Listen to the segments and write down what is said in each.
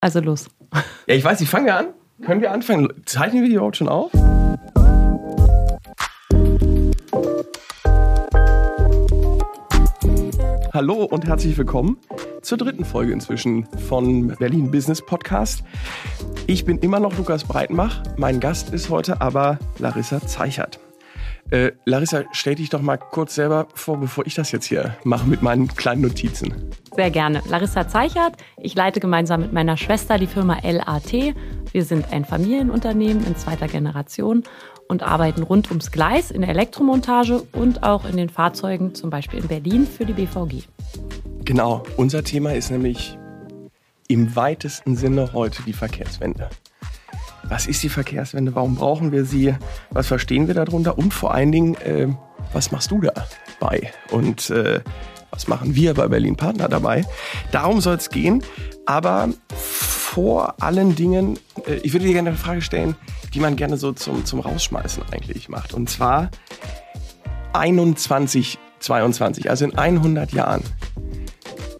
Also los. Ja, ich weiß, ich fange an. Können wir anfangen? Zeichnen wir die überhaupt schon auf? Hallo und herzlich willkommen zur dritten Folge inzwischen von Berlin Business Podcast. Ich bin immer noch Lukas Breitenbach. Mein Gast ist heute aber Larissa Zeichert. Äh, Larissa, stell dich doch mal kurz selber vor, bevor ich das jetzt hier mache mit meinen kleinen Notizen. Sehr gerne. Larissa Zeichert. Ich leite gemeinsam mit meiner Schwester die Firma LAT. Wir sind ein Familienunternehmen in zweiter Generation und arbeiten rund ums Gleis in der Elektromontage und auch in den Fahrzeugen, zum Beispiel in Berlin für die BVG. Genau, unser Thema ist nämlich im weitesten Sinne heute die Verkehrswende. Was ist die Verkehrswende? Warum brauchen wir sie? Was verstehen wir darunter? Und vor allen Dingen, äh, was machst du dabei? Und äh, was machen wir bei Berlin Partner dabei? Darum soll es gehen. Aber vor allen Dingen, äh, ich würde dir gerne eine Frage stellen, die man gerne so zum, zum Rausschmeißen eigentlich macht. Und zwar 21, 22, also in 100 Jahren.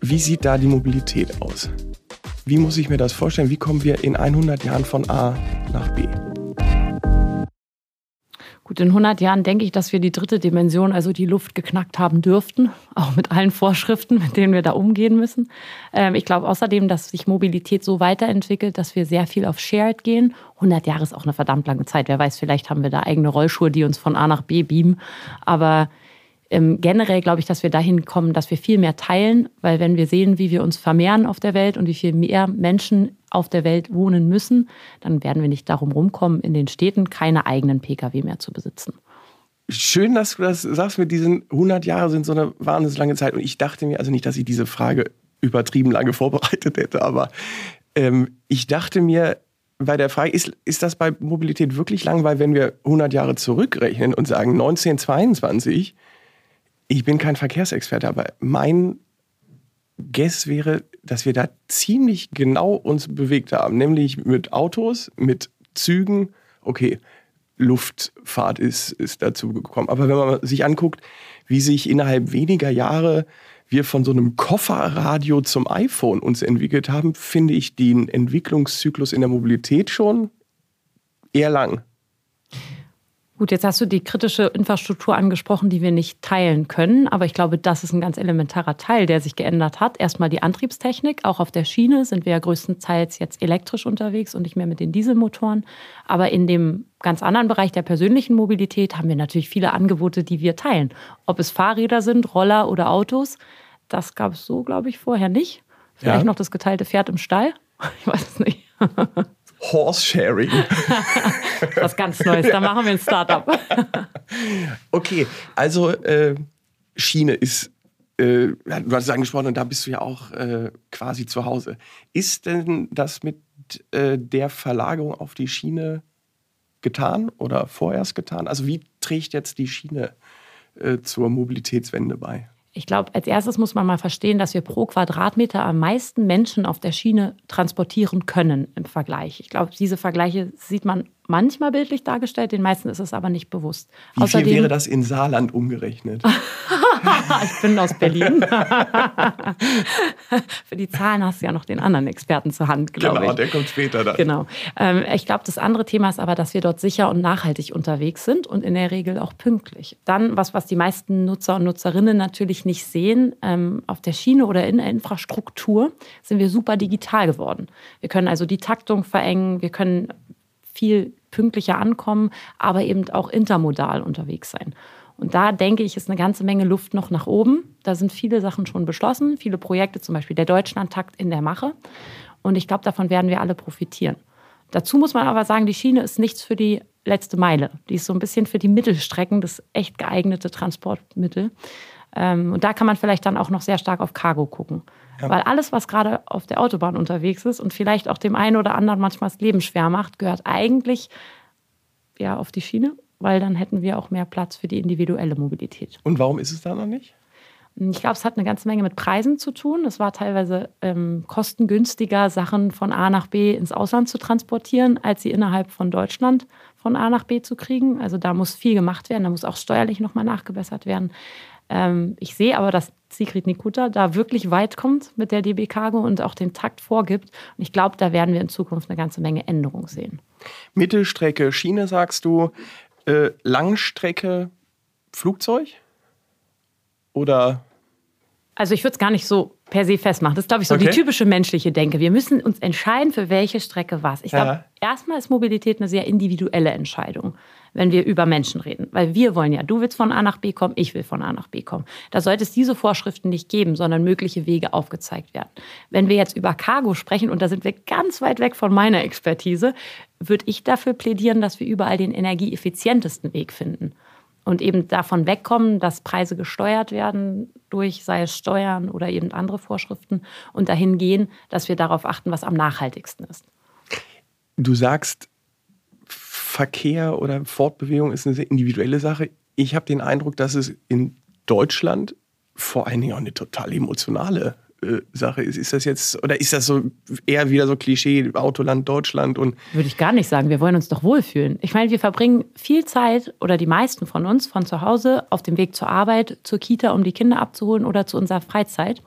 Wie sieht da die Mobilität aus? Wie muss ich mir das vorstellen? Wie kommen wir in 100 Jahren von A nach B? Gut, in 100 Jahren denke ich, dass wir die dritte Dimension, also die Luft, geknackt haben dürften, auch mit allen Vorschriften, mit denen wir da umgehen müssen. Ähm, ich glaube außerdem, dass sich Mobilität so weiterentwickelt, dass wir sehr viel auf Shared gehen. 100 Jahre ist auch eine verdammt lange Zeit. Wer weiß, vielleicht haben wir da eigene Rollschuhe, die uns von A nach B beamen. Aber ähm, generell glaube ich, dass wir dahin kommen, dass wir viel mehr teilen, weil wenn wir sehen, wie wir uns vermehren auf der Welt und wie viel mehr Menschen auf der Welt wohnen müssen, dann werden wir nicht darum rumkommen, in den Städten keine eigenen Pkw mehr zu besitzen. Schön, dass du das sagst mit diesen 100 Jahre sind so eine wahnsinnig lange Zeit. Und ich dachte mir, also nicht, dass ich diese Frage übertrieben lange vorbereitet hätte, aber ähm, ich dachte mir, bei der Frage, ist, ist das bei Mobilität wirklich lang? Weil wenn wir 100 Jahre zurückrechnen und sagen 1922, ich bin kein Verkehrsexperte, aber mein Guess wäre, dass wir da ziemlich genau uns bewegt haben, nämlich mit Autos, mit Zügen. Okay, Luftfahrt ist, ist dazu gekommen. Aber wenn man sich anguckt, wie sich innerhalb weniger Jahre wir von so einem Kofferradio zum iPhone uns entwickelt haben, finde ich den Entwicklungszyklus in der Mobilität schon eher lang. Gut, jetzt hast du die kritische Infrastruktur angesprochen, die wir nicht teilen können. Aber ich glaube, das ist ein ganz elementarer Teil, der sich geändert hat. Erstmal die Antriebstechnik. Auch auf der Schiene sind wir ja größtenteils jetzt elektrisch unterwegs und nicht mehr mit den Dieselmotoren. Aber in dem ganz anderen Bereich der persönlichen Mobilität haben wir natürlich viele Angebote, die wir teilen. Ob es Fahrräder sind, Roller oder Autos. Das gab es so, glaube ich, vorher nicht. Vielleicht ja. noch das geteilte Pferd im Stall. Ich weiß es nicht. Horse-Sharing. Was ganz Neues, da machen wir ein Startup. okay, also äh, Schiene ist, äh, du hast es angesprochen und da bist du ja auch äh, quasi zu Hause. Ist denn das mit äh, der Verlagerung auf die Schiene getan oder vorerst getan? Also wie trägt jetzt die Schiene äh, zur Mobilitätswende bei? Ich glaube, als erstes muss man mal verstehen, dass wir pro Quadratmeter am meisten Menschen auf der Schiene transportieren können im Vergleich. Ich glaube, diese Vergleiche sieht man manchmal bildlich dargestellt, den meisten ist es aber nicht bewusst. Wie Außerdem, viel wäre das in Saarland umgerechnet? ich bin aus Berlin. Für die Zahlen hast du ja noch den anderen Experten zur Hand, glaube genau, ich. Genau, der kommt später dann. Genau. Ähm, ich glaube, das andere Thema ist aber, dass wir dort sicher und nachhaltig unterwegs sind und in der Regel auch pünktlich. Dann, was, was die meisten Nutzer und Nutzerinnen natürlich nicht sehen, ähm, auf der Schiene oder in der Infrastruktur sind wir super digital geworden. Wir können also die Taktung verengen, wir können viel pünktlicher ankommen, aber eben auch intermodal unterwegs sein. Und da denke ich, ist eine ganze Menge Luft noch nach oben. Da sind viele Sachen schon beschlossen, viele Projekte, zum Beispiel der Deutschlandtakt in der Mache. Und ich glaube, davon werden wir alle profitieren. Dazu muss man aber sagen, die Schiene ist nichts für die letzte Meile. Die ist so ein bisschen für die Mittelstrecken das echt geeignete Transportmittel. Ähm, und da kann man vielleicht dann auch noch sehr stark auf Cargo gucken. Ja. Weil alles, was gerade auf der Autobahn unterwegs ist und vielleicht auch dem einen oder anderen manchmal das Leben schwer macht, gehört eigentlich ja, auf die Schiene, weil dann hätten wir auch mehr Platz für die individuelle Mobilität. Und warum ist es da noch nicht? Ich glaube, es hat eine ganze Menge mit Preisen zu tun. Es war teilweise ähm, kostengünstiger, Sachen von A nach B ins Ausland zu transportieren, als sie innerhalb von Deutschland von A nach B zu kriegen. Also da muss viel gemacht werden, da muss auch steuerlich nochmal nachgebessert werden. Ähm, ich sehe aber, dass Sigrid Nikuta da wirklich weit kommt mit der DB Cargo und auch den Takt vorgibt. Und ich glaube, da werden wir in Zukunft eine ganze Menge Änderungen sehen. Mittelstrecke Schiene, sagst du. Äh, Langstrecke Flugzeug? Oder? Also ich würde es gar nicht so per se festmachen. Das ist, glaube ich, so okay. die typische menschliche Denke. Wir müssen uns entscheiden, für welche Strecke was. Ich glaube, ja. erstmal ist Mobilität eine sehr individuelle Entscheidung, wenn wir über Menschen reden. Weil wir wollen ja, du willst von A nach B kommen, ich will von A nach B kommen. Da sollte es diese Vorschriften nicht geben, sondern mögliche Wege aufgezeigt werden. Wenn wir jetzt über Cargo sprechen, und da sind wir ganz weit weg von meiner Expertise, würde ich dafür plädieren, dass wir überall den energieeffizientesten Weg finden und eben davon wegkommen, dass Preise gesteuert werden durch, sei es Steuern oder eben andere Vorschriften und dahin gehen, dass wir darauf achten, was am nachhaltigsten ist. Du sagst, Verkehr oder Fortbewegung ist eine sehr individuelle Sache. Ich habe den Eindruck, dass es in Deutschland vor allen Dingen auch eine total emotionale Sache ist. Ist das jetzt, oder ist das so eher wieder so Klischee, Autoland Deutschland und. Würde ich gar nicht sagen. Wir wollen uns doch wohlfühlen. Ich meine, wir verbringen viel Zeit oder die meisten von uns von zu Hause auf dem Weg zur Arbeit, zur Kita, um die Kinder abzuholen oder zu unserer Freizeit.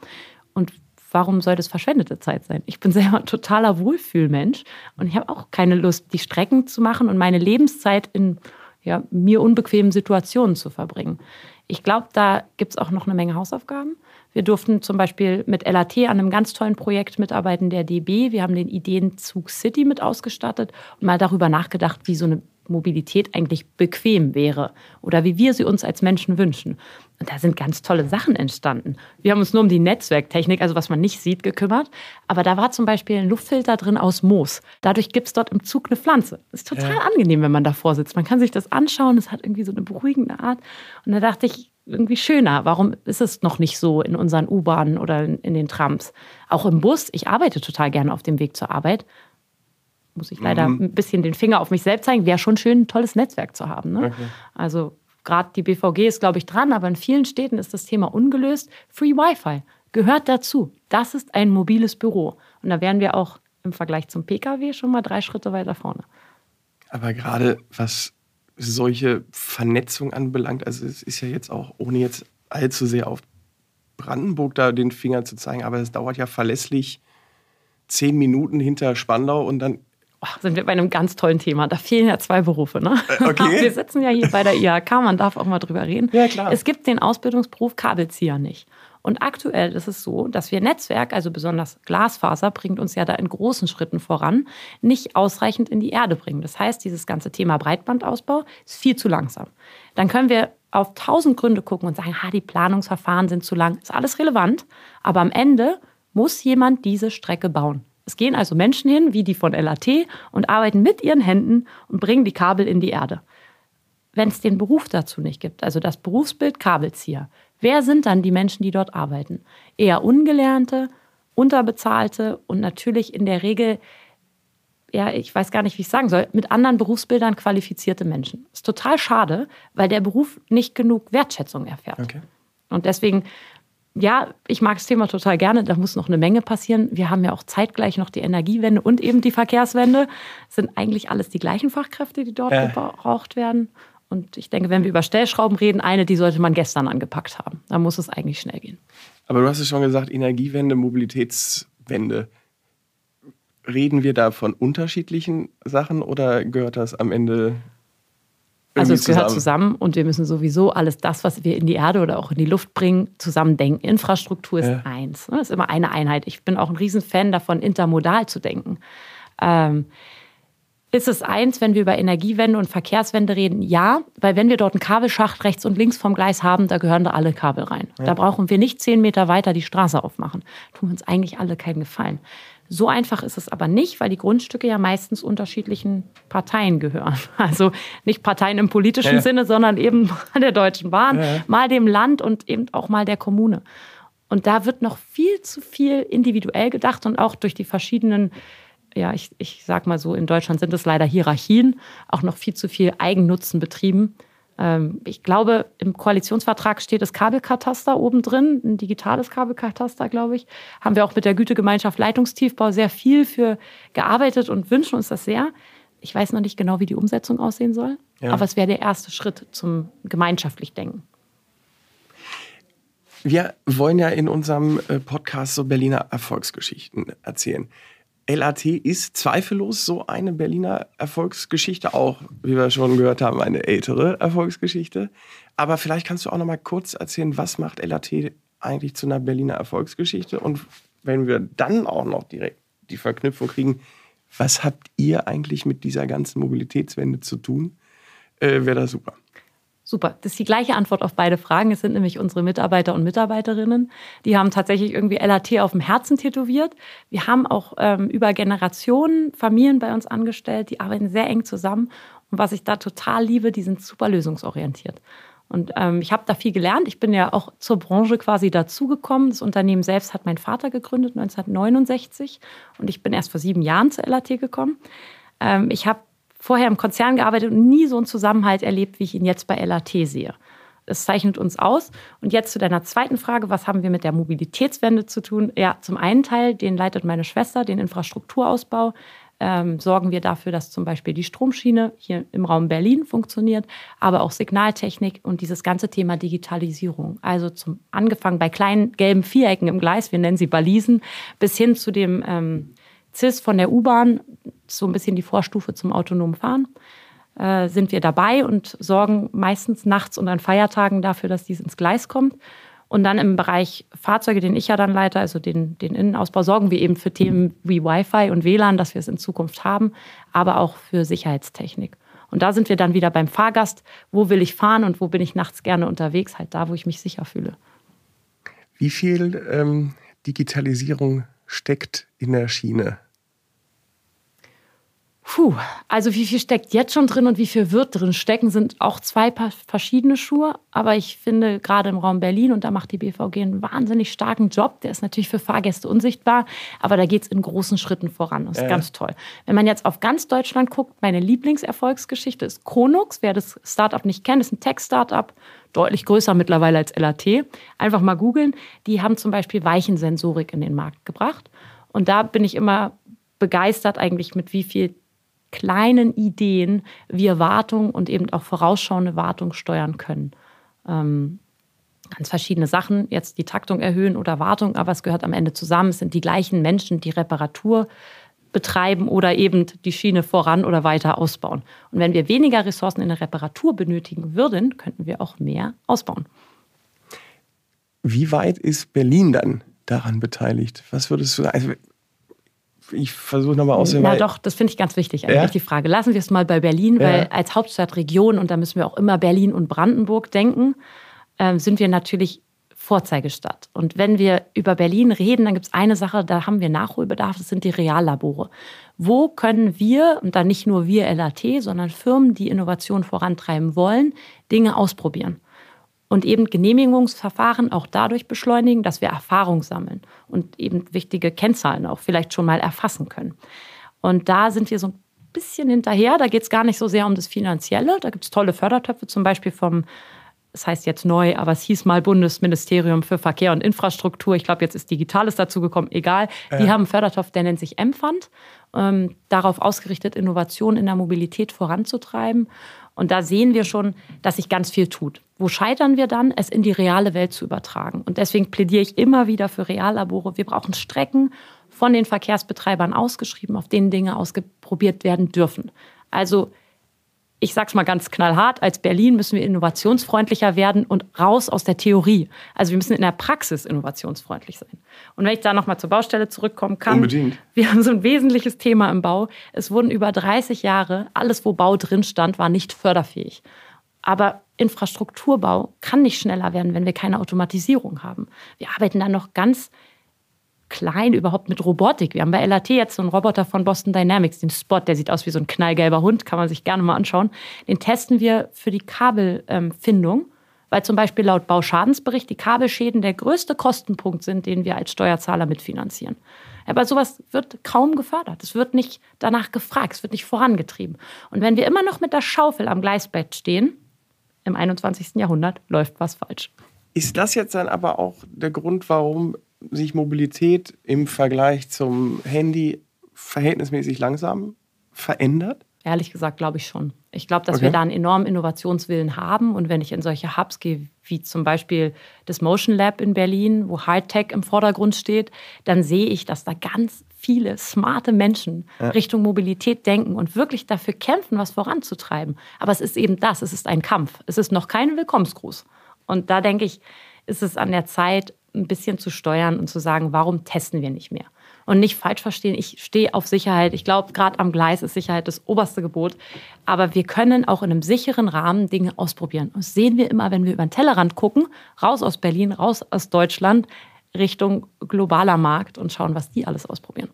Und warum soll das verschwendete Zeit sein? Ich bin selber ein totaler Wohlfühlmensch und ich habe auch keine Lust, die Strecken zu machen und meine Lebenszeit in ja, mir unbequemen Situationen zu verbringen. Ich glaube, da gibt es auch noch eine Menge Hausaufgaben. Wir durften zum Beispiel mit LAT an einem ganz tollen Projekt mitarbeiten, der DB. Wir haben den Ideenzug City mit ausgestattet und mal darüber nachgedacht, wie so eine Mobilität eigentlich bequem wäre oder wie wir sie uns als Menschen wünschen. Und da sind ganz tolle Sachen entstanden. Wir haben uns nur um die Netzwerktechnik, also was man nicht sieht, gekümmert. Aber da war zum Beispiel ein Luftfilter drin aus Moos. Dadurch gibt es dort im Zug eine Pflanze. Ist total ja. angenehm, wenn man davor sitzt. Man kann sich das anschauen. Es hat irgendwie so eine beruhigende Art. Und da dachte ich, irgendwie schöner. Warum ist es noch nicht so in unseren U-Bahnen oder in, in, den Trams? Auch im Bus. Ich arbeite total gerne auf dem Weg zur Arbeit. Muss ich leider mhm. ein bisschen den Finger auf mich selbst zeigen. Wäre schon schön, ein tolles Netzwerk zu haben. Ne? Okay. Also gerade die BVG ist, glaube ich, dran, aber in vielen Städten ist das Thema ungelöst. Free Wi-Fi gehört dazu. Das ist ein mobiles Büro. Und da wären wir auch im Vergleich zum Pkw schon mal drei Schritte weiter vorne. Aber gerade was solche Vernetzung anbelangt, also es ist ja jetzt auch, ohne jetzt allzu sehr auf Brandenburg da den Finger zu zeigen, aber es dauert ja verlässlich zehn Minuten hinter Spandau und dann oh, sind wir bei einem ganz tollen Thema. Da fehlen ja zwei Berufe. Ne? Äh, okay. Wir sitzen ja hier bei der IHK, man darf auch mal drüber reden. Ja, klar. Es gibt den Ausbildungsberuf Kabelzieher nicht. Und aktuell ist es so, dass wir Netzwerk, also besonders Glasfaser, bringt uns ja da in großen Schritten voran, nicht ausreichend in die Erde bringen. Das heißt, dieses ganze Thema Breitbandausbau ist viel zu langsam. Dann können wir auf tausend Gründe gucken und sagen, ha, die Planungsverfahren sind zu lang. Ist alles relevant, aber am Ende muss jemand diese Strecke bauen. Es gehen also Menschen hin, wie die von LAT, und arbeiten mit ihren Händen und bringen die Kabel in die Erde. Wenn es den Beruf dazu nicht gibt, also das Berufsbild Kabelzieher, Wer sind dann die Menschen, die dort arbeiten? Eher ungelernte, unterbezahlte und natürlich in der Regel, ja, ich weiß gar nicht, wie ich sagen soll, mit anderen Berufsbildern qualifizierte Menschen. Das ist total schade, weil der Beruf nicht genug Wertschätzung erfährt. Okay. Und deswegen, ja, ich mag das Thema total gerne. Da muss noch eine Menge passieren. Wir haben ja auch zeitgleich noch die Energiewende und eben die Verkehrswende. Das sind eigentlich alles die gleichen Fachkräfte, die dort äh. gebraucht werden. Und ich denke, wenn wir über Stellschrauben reden, eine, die sollte man gestern angepackt haben. Da muss es eigentlich schnell gehen. Aber du hast es schon gesagt, Energiewende, Mobilitätswende. Reden wir da von unterschiedlichen Sachen oder gehört das am Ende also es gehört zusammen. zusammen und wir müssen sowieso alles das, was wir in die Erde oder auch in die Luft bringen, zusammen denken. Infrastruktur ist ja. eins. Das ne? ist immer eine Einheit. Ich bin auch ein Riesenfan davon, intermodal zu denken. Ähm, ist es eins, wenn wir über Energiewende und Verkehrswende reden? Ja, weil wenn wir dort einen Kabelschacht rechts und links vom Gleis haben, da gehören da alle Kabel rein. Ja. Da brauchen wir nicht zehn Meter weiter die Straße aufmachen. Tun uns eigentlich alle keinen Gefallen. So einfach ist es aber nicht, weil die Grundstücke ja meistens unterschiedlichen Parteien gehören. Also nicht Parteien im politischen ja. Sinne, sondern eben mal der Deutschen Bahn, ja. mal dem Land und eben auch mal der Kommune. Und da wird noch viel zu viel individuell gedacht und auch durch die verschiedenen ja, ich, ich sag mal so, in Deutschland sind es leider Hierarchien, auch noch viel zu viel Eigennutzen betrieben. Ähm, ich glaube, im Koalitionsvertrag steht das Kabelkataster oben drin, ein digitales Kabelkataster, glaube ich. Haben wir auch mit der Gütegemeinschaft Leitungstiefbau sehr viel für gearbeitet und wünschen uns das sehr. Ich weiß noch nicht genau, wie die Umsetzung aussehen soll, ja. aber es wäre der erste Schritt zum gemeinschaftlich Denken. Wir wollen ja in unserem äh, Podcast so Berliner Erfolgsgeschichten erzählen. LAT ist zweifellos so eine Berliner Erfolgsgeschichte, auch, wie wir schon gehört haben, eine ältere Erfolgsgeschichte. Aber vielleicht kannst du auch noch mal kurz erzählen, was macht LAT eigentlich zu einer Berliner Erfolgsgeschichte? Und wenn wir dann auch noch direkt die Verknüpfung kriegen, was habt ihr eigentlich mit dieser ganzen Mobilitätswende zu tun? Äh, Wäre das super. Super. Das ist die gleiche Antwort auf beide Fragen. Es sind nämlich unsere Mitarbeiter und Mitarbeiterinnen. Die haben tatsächlich irgendwie LAT auf dem Herzen tätowiert. Wir haben auch ähm, über Generationen Familien bei uns angestellt. Die arbeiten sehr eng zusammen. Und was ich da total liebe, die sind super lösungsorientiert. Und ähm, ich habe da viel gelernt. Ich bin ja auch zur Branche quasi dazugekommen. Das Unternehmen selbst hat mein Vater gegründet 1969 und ich bin erst vor sieben Jahren zur LAT gekommen. Ähm, ich habe vorher im Konzern gearbeitet und nie so einen Zusammenhalt erlebt, wie ich ihn jetzt bei LAT sehe. Es zeichnet uns aus. Und jetzt zu deiner zweiten Frage, was haben wir mit der Mobilitätswende zu tun? Ja, zum einen Teil, den leitet meine Schwester, den Infrastrukturausbau. Ähm, sorgen wir dafür, dass zum Beispiel die Stromschiene hier im Raum Berlin funktioniert, aber auch Signaltechnik und dieses ganze Thema Digitalisierung. Also zum angefangen bei kleinen gelben Vierecken im Gleis, wir nennen sie Balisen, bis hin zu dem ähm, CIS von der U-Bahn, so ein bisschen die Vorstufe zum autonomen Fahren, äh, sind wir dabei und sorgen meistens nachts und an Feiertagen dafür, dass dies ins Gleis kommt. Und dann im Bereich Fahrzeuge, den ich ja dann leite, also den, den Innenausbau, sorgen wir eben für Themen wie Wi-Fi und WLAN, dass wir es in Zukunft haben, aber auch für Sicherheitstechnik. Und da sind wir dann wieder beim Fahrgast. Wo will ich fahren und wo bin ich nachts gerne unterwegs? Halt da, wo ich mich sicher fühle. Wie viel ähm, Digitalisierung steckt in der Schiene? Puh, also wie viel steckt jetzt schon drin und wie viel wird drin stecken, sind auch zwei verschiedene Schuhe. Aber ich finde gerade im Raum Berlin, und da macht die BVG einen wahnsinnig starken Job, der ist natürlich für Fahrgäste unsichtbar, aber da geht es in großen Schritten voran. Das ist äh. ganz toll. Wenn man jetzt auf ganz Deutschland guckt, meine Lieblingserfolgsgeschichte ist Konux. Wer das Startup nicht kennt, ist ein Tech-Startup, deutlich größer mittlerweile als LAT. Einfach mal googeln. Die haben zum Beispiel Weichensensorik in den Markt gebracht. Und da bin ich immer begeistert eigentlich, mit wie viel kleinen Ideen wir Wartung und eben auch vorausschauende Wartung steuern können. Ähm, ganz verschiedene Sachen, jetzt die Taktung erhöhen oder Wartung, aber es gehört am Ende zusammen. Es sind die gleichen Menschen, die Reparatur betreiben oder eben die Schiene voran oder weiter ausbauen. Und wenn wir weniger Ressourcen in der Reparatur benötigen würden, könnten wir auch mehr ausbauen. Wie weit ist Berlin dann daran beteiligt? Was würdest du sagen? Also ich versuche nochmal auszuhören. Na doch, das finde ich ganz wichtig, eigentlich ja? die Frage. Lassen wir es mal bei Berlin, ja. weil als Hauptstadtregion, und da müssen wir auch immer Berlin und Brandenburg denken, äh, sind wir natürlich Vorzeigestadt. Und wenn wir über Berlin reden, dann gibt es eine Sache, da haben wir Nachholbedarf, das sind die Reallabore. Wo können wir, und dann nicht nur wir LAT, sondern Firmen, die Innovation vorantreiben wollen, Dinge ausprobieren? Und eben Genehmigungsverfahren auch dadurch beschleunigen, dass wir Erfahrung sammeln und eben wichtige Kennzahlen auch vielleicht schon mal erfassen können. Und da sind wir so ein bisschen hinterher. Da geht es gar nicht so sehr um das Finanzielle. Da gibt es tolle Fördertöpfe, zum Beispiel vom, das heißt jetzt neu, aber es hieß mal Bundesministerium für Verkehr und Infrastruktur. Ich glaube, jetzt ist Digitales dazugekommen, egal. Ja. Die haben einen Fördertopf, der nennt sich M-Fund, ähm, darauf ausgerichtet, Innovation in der Mobilität voranzutreiben. Und da sehen wir schon, dass sich ganz viel tut. Wo scheitern wir dann, es in die reale Welt zu übertragen? Und deswegen plädiere ich immer wieder für Reallabore. Wir brauchen Strecken von den Verkehrsbetreibern ausgeschrieben, auf denen Dinge ausprobiert werden dürfen. Also ich sage es mal ganz knallhart, als Berlin müssen wir innovationsfreundlicher werden und raus aus der Theorie. Also wir müssen in der Praxis innovationsfreundlich sein. Und wenn ich da nochmal zur Baustelle zurückkommen kann, Unbedingt. wir haben so ein wesentliches Thema im Bau. Es wurden über 30 Jahre, alles, wo Bau drin stand, war nicht förderfähig. Aber Infrastrukturbau kann nicht schneller werden, wenn wir keine Automatisierung haben. Wir arbeiten da noch ganz klein überhaupt mit Robotik. Wir haben bei LAT jetzt so einen Roboter von Boston Dynamics, den Spot, der sieht aus wie so ein knallgelber Hund, kann man sich gerne mal anschauen. Den testen wir für die Kabelfindung, weil zum Beispiel laut Bauschadensbericht die Kabelschäden der größte Kostenpunkt sind, den wir als Steuerzahler mitfinanzieren. Aber sowas wird kaum gefördert. Es wird nicht danach gefragt, es wird nicht vorangetrieben. Und wenn wir immer noch mit der Schaufel am Gleisbett stehen, im 21. Jahrhundert läuft was falsch. Ist das jetzt dann aber auch der Grund, warum sich Mobilität im Vergleich zum Handy verhältnismäßig langsam verändert? Ehrlich gesagt, glaube ich schon. Ich glaube, dass okay. wir da einen enormen Innovationswillen haben. Und wenn ich in solche Hubs gehe, wie zum Beispiel das Motion Lab in Berlin, wo Hightech im Vordergrund steht, dann sehe ich, dass da ganz viele smarte Menschen ja. Richtung Mobilität denken und wirklich dafür kämpfen, was voranzutreiben. Aber es ist eben das, es ist ein Kampf. Es ist noch kein Willkommensgruß. Und da denke ich, ist es an der Zeit, ein bisschen zu steuern und zu sagen, warum testen wir nicht mehr? Und nicht falsch verstehen, ich stehe auf Sicherheit. Ich glaube, gerade am Gleis ist Sicherheit das oberste Gebot. Aber wir können auch in einem sicheren Rahmen Dinge ausprobieren. das sehen wir immer, wenn wir über den Tellerrand gucken, raus aus Berlin, raus aus Deutschland, Richtung globaler Markt und schauen, was die alles ausprobieren.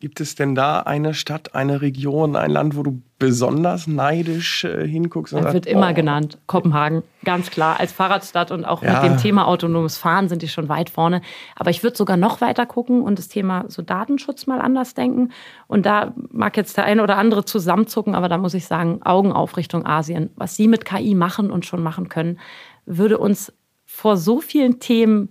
Gibt es denn da eine Stadt, eine Region, ein Land, wo du besonders neidisch äh, hinguckst? Das wird immer oh. genannt. Kopenhagen, ganz klar. Als Fahrradstadt und auch ja. mit dem Thema autonomes Fahren sind die schon weit vorne. Aber ich würde sogar noch weiter gucken und das Thema so Datenschutz mal anders denken. Und da mag jetzt der eine oder andere zusammenzucken, aber da muss ich sagen, Augen auf Richtung Asien. Was sie mit KI machen und schon machen können, würde uns vor so vielen Themen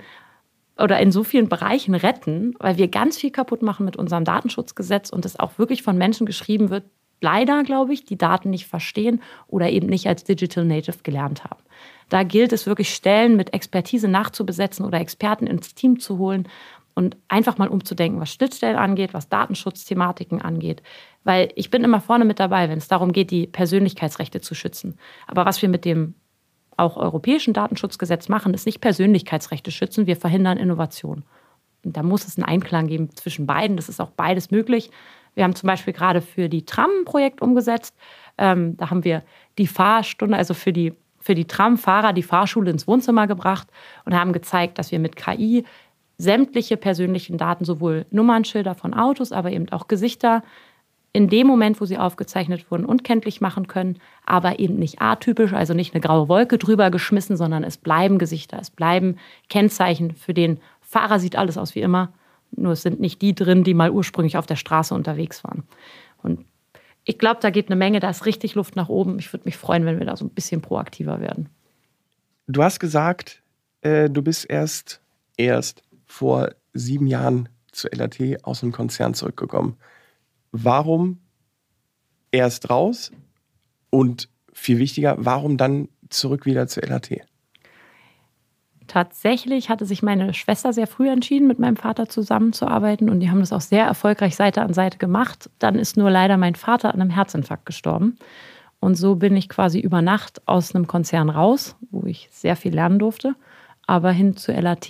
oder in so vielen Bereichen retten, weil wir ganz viel kaputt machen mit unserem Datenschutzgesetz und es auch wirklich von Menschen geschrieben wird, leider, glaube ich, die Daten nicht verstehen oder eben nicht als Digital Native gelernt haben. Da gilt es wirklich, Stellen mit Expertise nachzubesetzen oder Experten ins Team zu holen und einfach mal umzudenken, was Schnittstellen angeht, was Datenschutzthematiken angeht. Weil ich bin immer vorne mit dabei, wenn es darum geht, die Persönlichkeitsrechte zu schützen. Aber was wir mit dem auch europäischen Datenschutzgesetz machen, ist nicht Persönlichkeitsrechte schützen, wir verhindern Innovation. Und da muss es einen Einklang geben zwischen beiden. Das ist auch beides möglich. Wir haben zum Beispiel gerade für die Tram ein Projekt umgesetzt. Ähm, da haben wir die Fahrstunde, also für die, für die Tramfahrer, die Fahrschule ins Wohnzimmer gebracht und haben gezeigt, dass wir mit KI sämtliche persönlichen Daten, sowohl Nummernschilder von Autos, aber eben auch Gesichter, in dem Moment, wo sie aufgezeichnet wurden, unkenntlich machen können, aber eben nicht atypisch, also nicht eine graue Wolke drüber geschmissen, sondern es bleiben Gesichter, es bleiben Kennzeichen. Für den Fahrer sieht alles aus wie immer, nur es sind nicht die drin, die mal ursprünglich auf der Straße unterwegs waren. Und ich glaube, da geht eine Menge, da ist richtig Luft nach oben. Ich würde mich freuen, wenn wir da so ein bisschen proaktiver werden. Du hast gesagt, äh, du bist erst, erst vor sieben Jahren zu LAT aus dem Konzern zurückgekommen warum erst raus und viel wichtiger, warum dann zurück wieder zur LAT? Tatsächlich hatte sich meine Schwester sehr früh entschieden, mit meinem Vater zusammenzuarbeiten und die haben das auch sehr erfolgreich Seite an Seite gemacht. Dann ist nur leider mein Vater an einem Herzinfarkt gestorben. Und so bin ich quasi über Nacht aus einem Konzern raus, wo ich sehr viel lernen durfte, aber hin zur LAT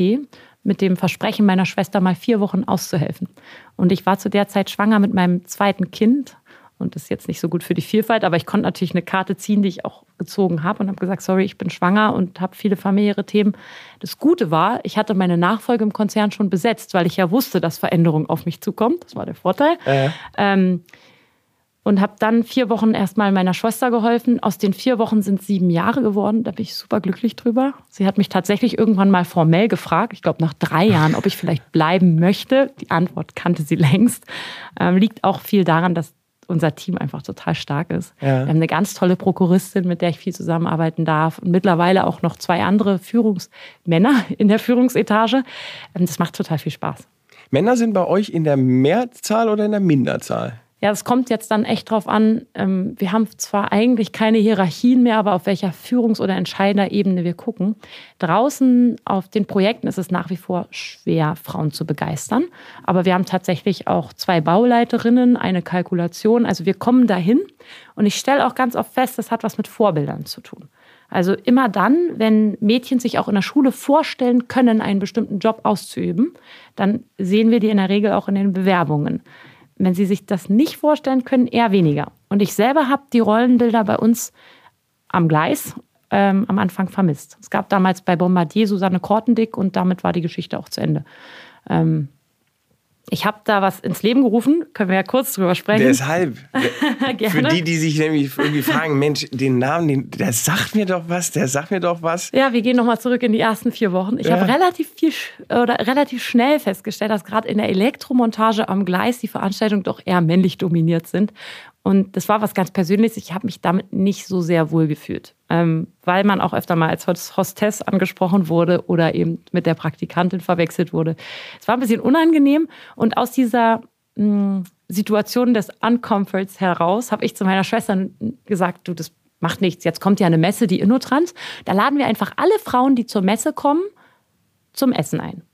mit dem Versprechen meiner Schwester mal vier Wochen auszuhelfen. Und ich war zu der Zeit schwanger mit meinem zweiten Kind. Und das ist jetzt nicht so gut für die Vielfalt, aber ich konnte natürlich eine Karte ziehen, die ich auch gezogen habe und habe gesagt, sorry, ich bin schwanger und habe viele familiäre Themen. Das Gute war, ich hatte meine Nachfolge im Konzern schon besetzt, weil ich ja wusste, dass Veränderung auf mich zukommt. Das war der Vorteil. Äh. Ähm, und habe dann vier Wochen erstmal meiner Schwester geholfen. Aus den vier Wochen sind sieben Jahre geworden. Da bin ich super glücklich drüber. Sie hat mich tatsächlich irgendwann mal formell gefragt, ich glaube nach drei Jahren, ob ich vielleicht bleiben möchte. Die Antwort kannte sie längst. Ähm, liegt auch viel daran, dass unser Team einfach total stark ist. Ja. Wir haben eine ganz tolle Prokuristin, mit der ich viel zusammenarbeiten darf und mittlerweile auch noch zwei andere Führungsmänner in der Führungsetage. Ähm, das macht total viel Spaß. Männer sind bei euch in der Mehrzahl oder in der Minderzahl? Ja, es kommt jetzt dann echt drauf an. Ähm, wir haben zwar eigentlich keine Hierarchien mehr, aber auf welcher Führungs- oder Entscheiderebene wir gucken. Draußen auf den Projekten ist es nach wie vor schwer, Frauen zu begeistern. Aber wir haben tatsächlich auch zwei Bauleiterinnen, eine Kalkulation. Also wir kommen dahin. Und ich stelle auch ganz oft fest, das hat was mit Vorbildern zu tun. Also immer dann, wenn Mädchen sich auch in der Schule vorstellen können, einen bestimmten Job auszuüben, dann sehen wir die in der Regel auch in den Bewerbungen wenn Sie sich das nicht vorstellen können, eher weniger. Und ich selber habe die Rollenbilder bei uns am Gleis ähm, am Anfang vermisst. Es gab damals bei Bombardier Susanne Kortendick und damit war die Geschichte auch zu Ende. Ähm, ich habe da was ins Leben gerufen, können wir ja kurz drüber sprechen. Deshalb, für die, die sich nämlich irgendwie fragen, Mensch, den Namen, den, der sagt mir doch was, der sagt mir doch was. Ja, wir gehen nochmal zurück in die ersten vier Wochen. Ich ja. habe relativ viel oder relativ schnell festgestellt, dass gerade in der Elektromontage am Gleis die Veranstaltungen doch eher männlich dominiert sind. Und das war was ganz Persönliches. Ich habe mich damit nicht so sehr wohl gefühlt, ähm, weil man auch öfter mal als Hostess angesprochen wurde oder eben mit der Praktikantin verwechselt wurde. Es war ein bisschen unangenehm und aus dieser mh, Situationen des Uncomforts heraus habe ich zu meiner Schwester gesagt, du, das macht nichts. Jetzt kommt ja eine Messe, die Innotrans. Da laden wir einfach alle Frauen, die zur Messe kommen, zum Essen ein.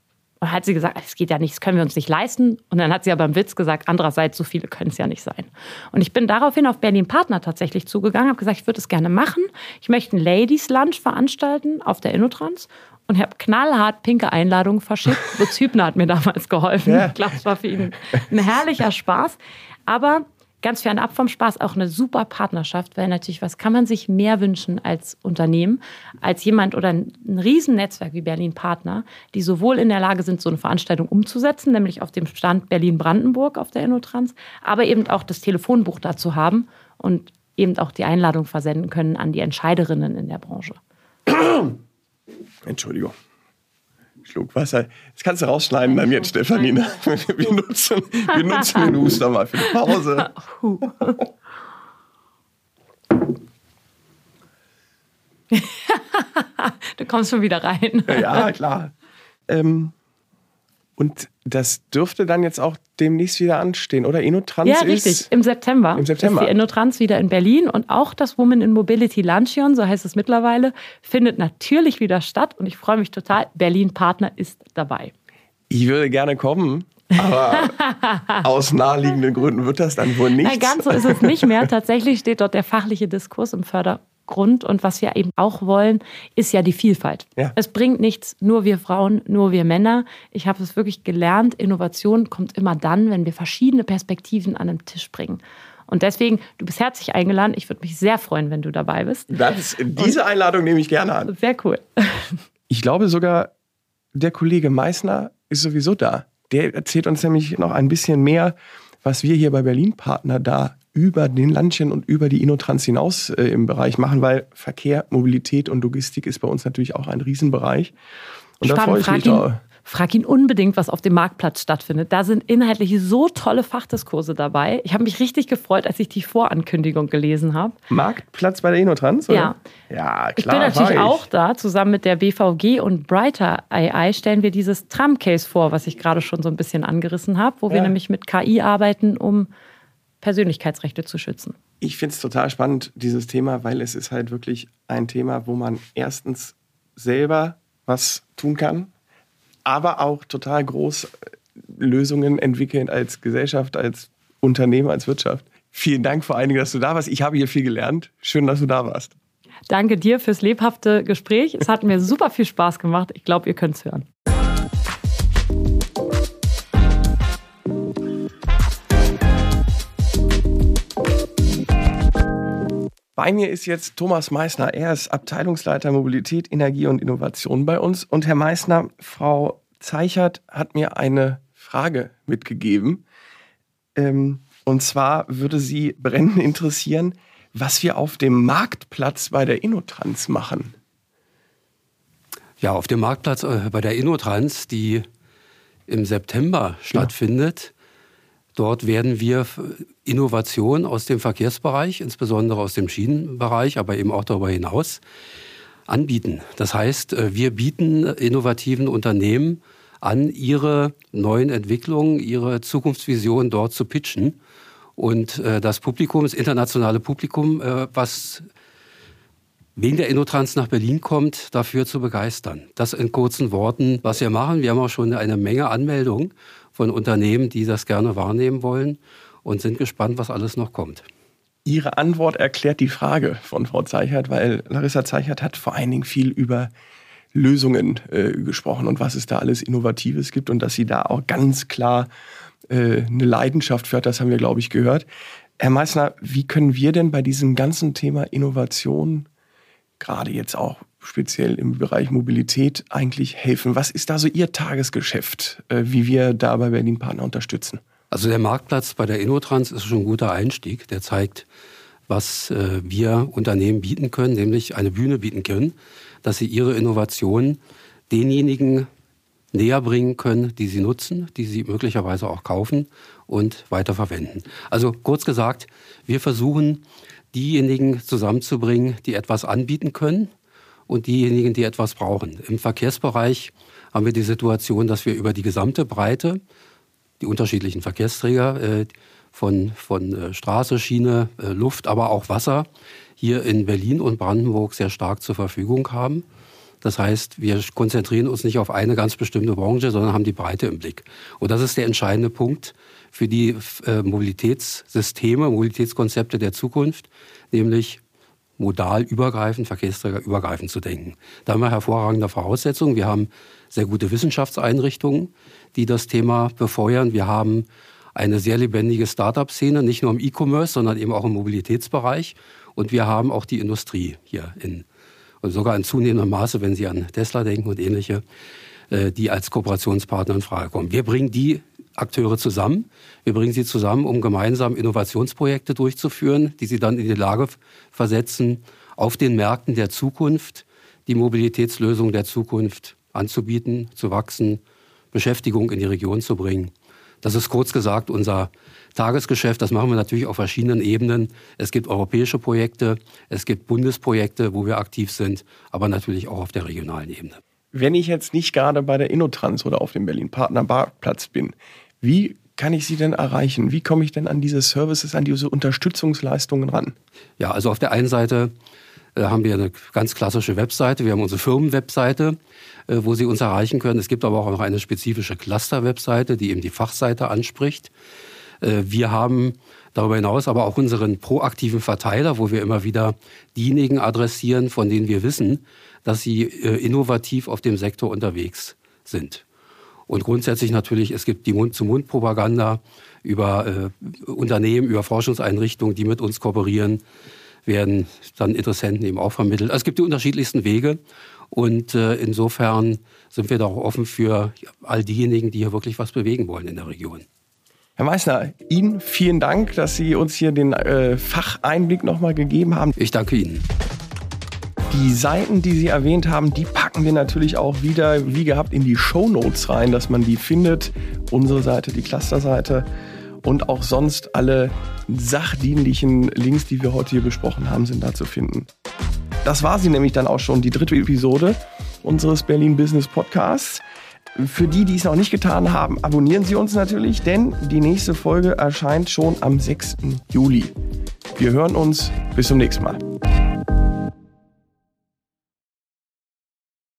Und hat sie gesagt, es geht ja nicht, das können wir uns nicht leisten. Und dann hat sie aber im Witz gesagt, andererseits, so viele können es ja nicht sein. Und ich bin daraufhin auf Berlin Partner tatsächlich zugegangen, habe gesagt, ich würde es gerne machen. Ich möchte ein Ladies Lunch veranstalten auf der Innotrans und habe knallhart pinke Einladungen verschickt. Lutz Hübner hat mir damals geholfen. Ja. Ich glaube, es war für ihn ein herrlicher Spaß. Aber ganz fernab vom Spaß auch eine super Partnerschaft, weil natürlich, was kann man sich mehr wünschen als Unternehmen, als jemand oder ein, Riesennetzwerk wie Berlin Partner, die sowohl in der Lage sind, so eine Veranstaltung umzusetzen, nämlich auf dem Stand Berlin-Brandenburg auf der Innotrans, aber eben auch das Telefonbuch dazu haben und eben auch die Einladung versenden können an die Entscheiderinnen in der Branche. Entschuldigung. Schluck Wasser. Das kannst du rausschneiden dann jetzt, Stefanine. Wir nutzen, wir nutzen den Huster mal für die Pause. du kommst schon wieder rein. Ja, klar. Ähm, und das dürfte dann jetzt auch demnächst wieder anstehen, oder? Innotrans ja, richtig. ist im September. Im September. Ist die Innotrans wieder in Berlin und auch das Women in Mobility Luncheon, so heißt es mittlerweile, findet natürlich wieder statt und ich freue mich total. Berlin Partner ist dabei. Ich würde gerne kommen. Aber aus naheliegenden Gründen wird das dann wohl nicht. Nein, ganz so ist es nicht mehr. Tatsächlich steht dort der fachliche Diskurs im Förder Grund und was wir eben auch wollen, ist ja die Vielfalt. Ja. Es bringt nichts, nur wir Frauen, nur wir Männer. Ich habe es wirklich gelernt, Innovation kommt immer dann, wenn wir verschiedene Perspektiven an den Tisch bringen. Und deswegen, du bist herzlich eingeladen. Ich würde mich sehr freuen, wenn du dabei bist. Das, diese Einladung nehme ich gerne an. Sehr cool. Ich glaube sogar, der Kollege Meissner ist sowieso da. Der erzählt uns nämlich noch ein bisschen mehr, was wir hier bei Berlin Partner da über den Landchen und über die Innotrans hinaus äh, im Bereich machen, weil Verkehr, Mobilität und Logistik ist bei uns natürlich auch ein Riesenbereich. Und Spannend, da freue ich mich ihn, Frag ihn unbedingt, was auf dem Marktplatz stattfindet. Da sind inhaltlich so tolle Fachdiskurse dabei. Ich habe mich richtig gefreut, als ich die Vorankündigung gelesen habe. Marktplatz bei der Innotrans? Oder? Ja. Ja, klar. Ich bin natürlich ich. auch da. Zusammen mit der BVG und Brighter AI stellen wir dieses Tram-Case vor, was ich gerade schon so ein bisschen angerissen habe, wo ja. wir nämlich mit KI arbeiten, um Persönlichkeitsrechte zu schützen. Ich finde es total spannend, dieses Thema, weil es ist halt wirklich ein Thema, wo man erstens selber was tun kann, aber auch total groß äh, Lösungen entwickeln als Gesellschaft, als Unternehmen, als Wirtschaft. Vielen Dank vor allen Dingen, dass du da warst. Ich habe hier viel gelernt. Schön, dass du da warst. Danke dir fürs lebhafte Gespräch. Es hat mir super viel Spaß gemacht. Ich glaube, ihr könnt es hören. Bei mir ist jetzt Thomas Meissner. Er ist Abteilungsleiter Mobilität, Energie und Innovation bei uns. Und Herr Meissner, Frau Zeichert hat mir eine Frage mitgegeben. Ähm, und zwar würde sie brennend interessieren, was wir auf dem Marktplatz bei der Innotrans machen. Ja, auf dem Marktplatz äh, bei der Innotrans, die im September stattfindet, Dort werden wir Innovationen aus dem Verkehrsbereich, insbesondere aus dem Schienenbereich, aber eben auch darüber hinaus, anbieten. Das heißt, äh, wir bieten innovativen Unternehmen an, ihre neuen Entwicklungen, ihre Zukunftsvision dort zu pitchen. Und äh, das Publikum, das internationale Publikum, äh, was wegen der Innotrans nach Berlin kommt, dafür zu begeistern. Das in kurzen Worten, was wir machen. Wir haben auch schon eine Menge Anmeldungen von Unternehmen, die das gerne wahrnehmen wollen und sind gespannt, was alles noch kommt. Ihre Antwort erklärt die Frage von Frau Zeichert, weil Larissa Zeichert hat vor allen Dingen viel über Lösungen äh, gesprochen und was es da alles Innovatives gibt und dass sie da auch ganz klar äh, eine Leidenschaft für hat, das haben wir, glaube ich, gehört. Herr Meissner, wie können wir denn bei diesem ganzen Thema Innovation, gerade jetzt auch speziell im Bereich Mobilität eigentlich helfen? Was ist da so Ihr Tagesgeschäft, äh, wie wir da bei Berlin Partner unterstützen? Also der Marktplatz bei der Innotrans ist schon ein guter Einstieg. Der zeigt, was äh, wir Unternehmen bieten können, nämlich eine Bühne bieten können, dass sie ihre Innovationen denjenigen näher bringen können, die sie nutzen, die sie möglicherweise auch kaufen und weiterverwenden. Also kurz gesagt, wir versuchen, diejenigen zusammenzubringen, die etwas anbieten können und diejenigen, die etwas brauchen. Im Verkehrsbereich haben wir die Situation, dass wir über die gesamte Breite die unterschiedlichen Verkehrsträger äh, von, von äh, Straße, Schiene, äh, Luft, aber auch Wasser hier in Berlin und Brandenburg sehr stark zur Verfügung haben. Das heißt, wir konzentrieren uns nicht auf eine ganz bestimmte Branche, sondern haben die Breite im Blick. Und das ist der entscheidende Punkt für die Mobilitätssysteme, Mobilitätskonzepte der Zukunft, nämlich modal übergreifend, Verkehrsträger übergreifend zu denken. Da haben wir hervorragende Voraussetzungen. Wir haben sehr gute Wissenschaftseinrichtungen, die das Thema befeuern. Wir haben eine sehr lebendige Start-up-Szene, nicht nur im E-Commerce, sondern eben auch im Mobilitätsbereich. Und wir haben auch die Industrie hier in und sogar in zunehmendem Maße, wenn Sie an Tesla denken und ähnliche, äh, die als Kooperationspartner in Frage kommen. Wir bringen die Akteure zusammen. Wir bringen sie zusammen, um gemeinsam Innovationsprojekte durchzuführen, die sie dann in die Lage versetzen, auf den Märkten der Zukunft die Mobilitätslösung der Zukunft anzubieten, zu wachsen, Beschäftigung in die Region zu bringen. Das ist kurz gesagt unser Tagesgeschäft. Das machen wir natürlich auf verschiedenen Ebenen. Es gibt europäische Projekte, es gibt Bundesprojekte, wo wir aktiv sind, aber natürlich auch auf der regionalen Ebene. Wenn ich jetzt nicht gerade bei der Innotrans oder auf dem Berlin-Partner-Parkplatz bin, wie kann ich Sie denn erreichen? Wie komme ich denn an diese Services, an diese Unterstützungsleistungen ran? Ja, also auf der einen Seite äh, haben wir eine ganz klassische Webseite. Wir haben unsere Firmenwebseite, äh, wo Sie uns erreichen können. Es gibt aber auch noch eine spezifische Cluster-Webseite, die eben die Fachseite anspricht. Äh, wir haben darüber hinaus aber auch unseren proaktiven Verteiler, wo wir immer wieder diejenigen adressieren, von denen wir wissen, dass sie innovativ auf dem Sektor unterwegs sind. Und grundsätzlich natürlich, es gibt die Mund-zu-Mund-Propaganda über äh, Unternehmen, über Forschungseinrichtungen, die mit uns kooperieren, werden dann Interessenten eben auch vermittelt. Also es gibt die unterschiedlichsten Wege und äh, insofern sind wir da auch offen für all diejenigen, die hier wirklich was bewegen wollen in der Region. Herr Meissner, Ihnen vielen Dank, dass Sie uns hier den äh, Facheinblick nochmal gegeben haben. Ich danke Ihnen. Die Seiten, die Sie erwähnt haben, die packen wir natürlich auch wieder wie gehabt in die Show Notes rein, dass man die findet. Unsere Seite, die Clusterseite und auch sonst alle sachdienlichen Links, die wir heute hier besprochen haben, sind da zu finden. Das war sie nämlich dann auch schon, die dritte Episode unseres Berlin Business Podcasts. Für die, die es noch nicht getan haben, abonnieren Sie uns natürlich, denn die nächste Folge erscheint schon am 6. Juli. Wir hören uns. Bis zum nächsten Mal.